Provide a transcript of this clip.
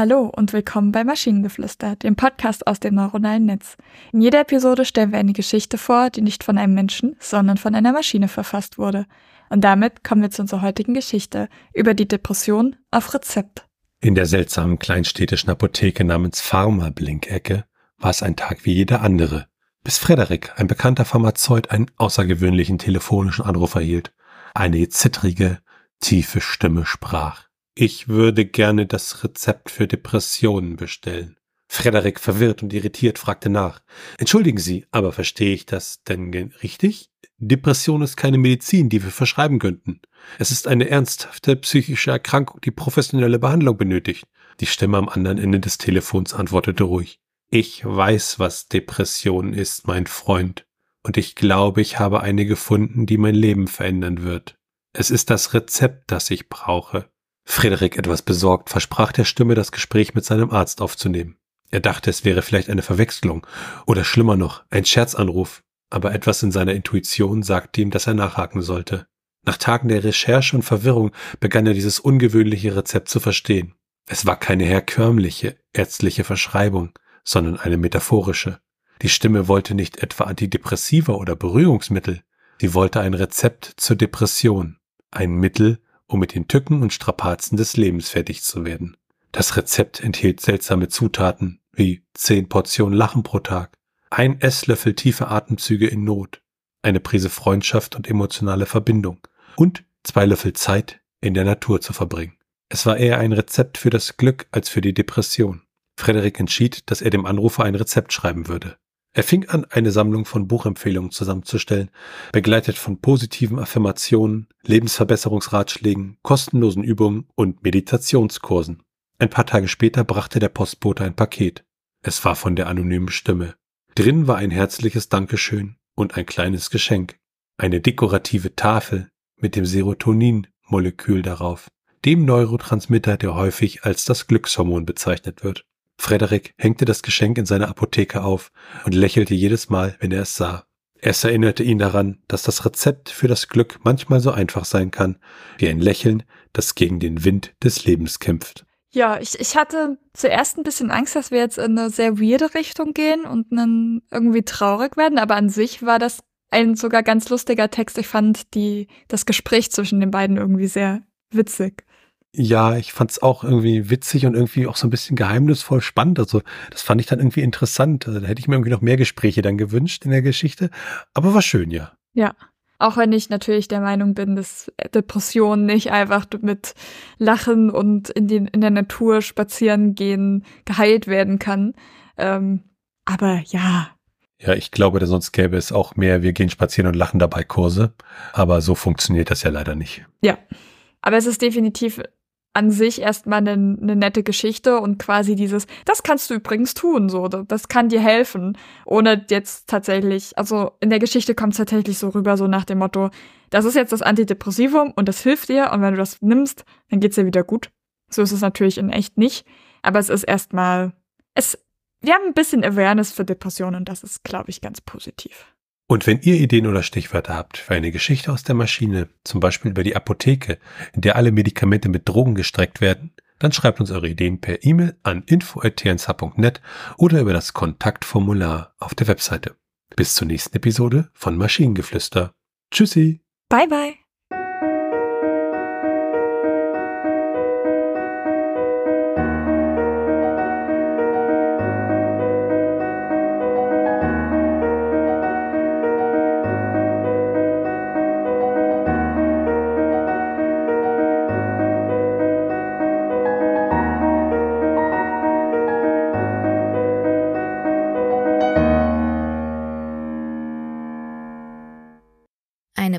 Hallo und willkommen bei Maschinengeflüster, dem Podcast aus dem neuronalen Netz. In jeder Episode stellen wir eine Geschichte vor, die nicht von einem Menschen, sondern von einer Maschine verfasst wurde. Und damit kommen wir zu unserer heutigen Geschichte über die Depression auf Rezept. In der seltsamen kleinstädtischen Apotheke namens Pharma-Blinkecke war es ein Tag wie jeder andere, bis Frederik, ein bekannter Pharmazeut, einen außergewöhnlichen telefonischen Anruf erhielt. Eine zittrige, tiefe Stimme sprach. Ich würde gerne das Rezept für Depressionen bestellen. Frederik, verwirrt und irritiert, fragte nach. Entschuldigen Sie, aber verstehe ich das denn richtig? Depression ist keine Medizin, die wir verschreiben könnten. Es ist eine ernsthafte psychische Erkrankung, die professionelle Behandlung benötigt. Die Stimme am anderen Ende des Telefons antwortete ruhig. Ich weiß, was Depression ist, mein Freund, und ich glaube, ich habe eine gefunden, die mein Leben verändern wird. Es ist das Rezept, das ich brauche. Frederik, etwas besorgt, versprach der Stimme, das Gespräch mit seinem Arzt aufzunehmen. Er dachte, es wäre vielleicht eine Verwechslung oder schlimmer noch, ein Scherzanruf, aber etwas in seiner Intuition sagte ihm, dass er nachhaken sollte. Nach Tagen der Recherche und Verwirrung begann er dieses ungewöhnliche Rezept zu verstehen. Es war keine herkömmliche ärztliche Verschreibung, sondern eine metaphorische. Die Stimme wollte nicht etwa Antidepressiva oder Beruhigungsmittel, sie wollte ein Rezept zur Depression, ein Mittel, um mit den Tücken und Strapazen des Lebens fertig zu werden. Das Rezept enthielt seltsame Zutaten wie zehn Portionen Lachen pro Tag, ein Esslöffel tiefe Atemzüge in Not, eine Prise Freundschaft und emotionale Verbindung und zwei Löffel Zeit in der Natur zu verbringen. Es war eher ein Rezept für das Glück als für die Depression. Frederik entschied, dass er dem Anrufer ein Rezept schreiben würde. Er fing an, eine Sammlung von Buchempfehlungen zusammenzustellen, begleitet von positiven Affirmationen, Lebensverbesserungsratschlägen, kostenlosen Übungen und Meditationskursen. Ein paar Tage später brachte der Postbote ein Paket. Es war von der anonymen Stimme. Drin war ein herzliches Dankeschön und ein kleines Geschenk. Eine dekorative Tafel mit dem Serotonin-Molekül darauf, dem Neurotransmitter, der häufig als das Glückshormon bezeichnet wird. Frederik hängte das Geschenk in seiner Apotheke auf und lächelte jedes Mal, wenn er es sah. Es erinnerte ihn daran, dass das Rezept für das Glück manchmal so einfach sein kann, wie ein Lächeln, das gegen den Wind des Lebens kämpft. Ja, ich, ich hatte zuerst ein bisschen Angst, dass wir jetzt in eine sehr weirde Richtung gehen und dann irgendwie traurig werden, aber an sich war das ein sogar ganz lustiger Text. Ich fand die, das Gespräch zwischen den beiden irgendwie sehr witzig. Ja, ich fand es auch irgendwie witzig und irgendwie auch so ein bisschen geheimnisvoll spannend. Also das fand ich dann irgendwie interessant. Also, da hätte ich mir irgendwie noch mehr Gespräche dann gewünscht in der Geschichte. Aber war schön, ja. Ja. Auch wenn ich natürlich der Meinung bin, dass Depression nicht einfach mit Lachen und in, den, in der Natur spazieren gehen geheilt werden kann. Ähm, aber ja. Ja, ich glaube, sonst gäbe es auch mehr, wir gehen spazieren und lachen dabei Kurse. Aber so funktioniert das ja leider nicht. Ja. Aber es ist definitiv an sich erstmal eine, eine nette Geschichte und quasi dieses, das kannst du übrigens tun, so, das kann dir helfen, ohne jetzt tatsächlich, also in der Geschichte kommt es tatsächlich so rüber, so nach dem Motto, das ist jetzt das Antidepressivum und das hilft dir und wenn du das nimmst, dann geht's dir wieder gut. So ist es natürlich in echt nicht, aber es ist erstmal, es, wir haben ein bisschen Awareness für Depressionen und das ist, glaube ich, ganz positiv. Und wenn ihr Ideen oder Stichwörter habt für eine Geschichte aus der Maschine, zum Beispiel über die Apotheke, in der alle Medikamente mit Drogen gestreckt werden, dann schreibt uns eure Ideen per E-Mail an info.tnsh.net oder über das Kontaktformular auf der Webseite. Bis zur nächsten Episode von Maschinengeflüster. Tschüssi. Bye bye.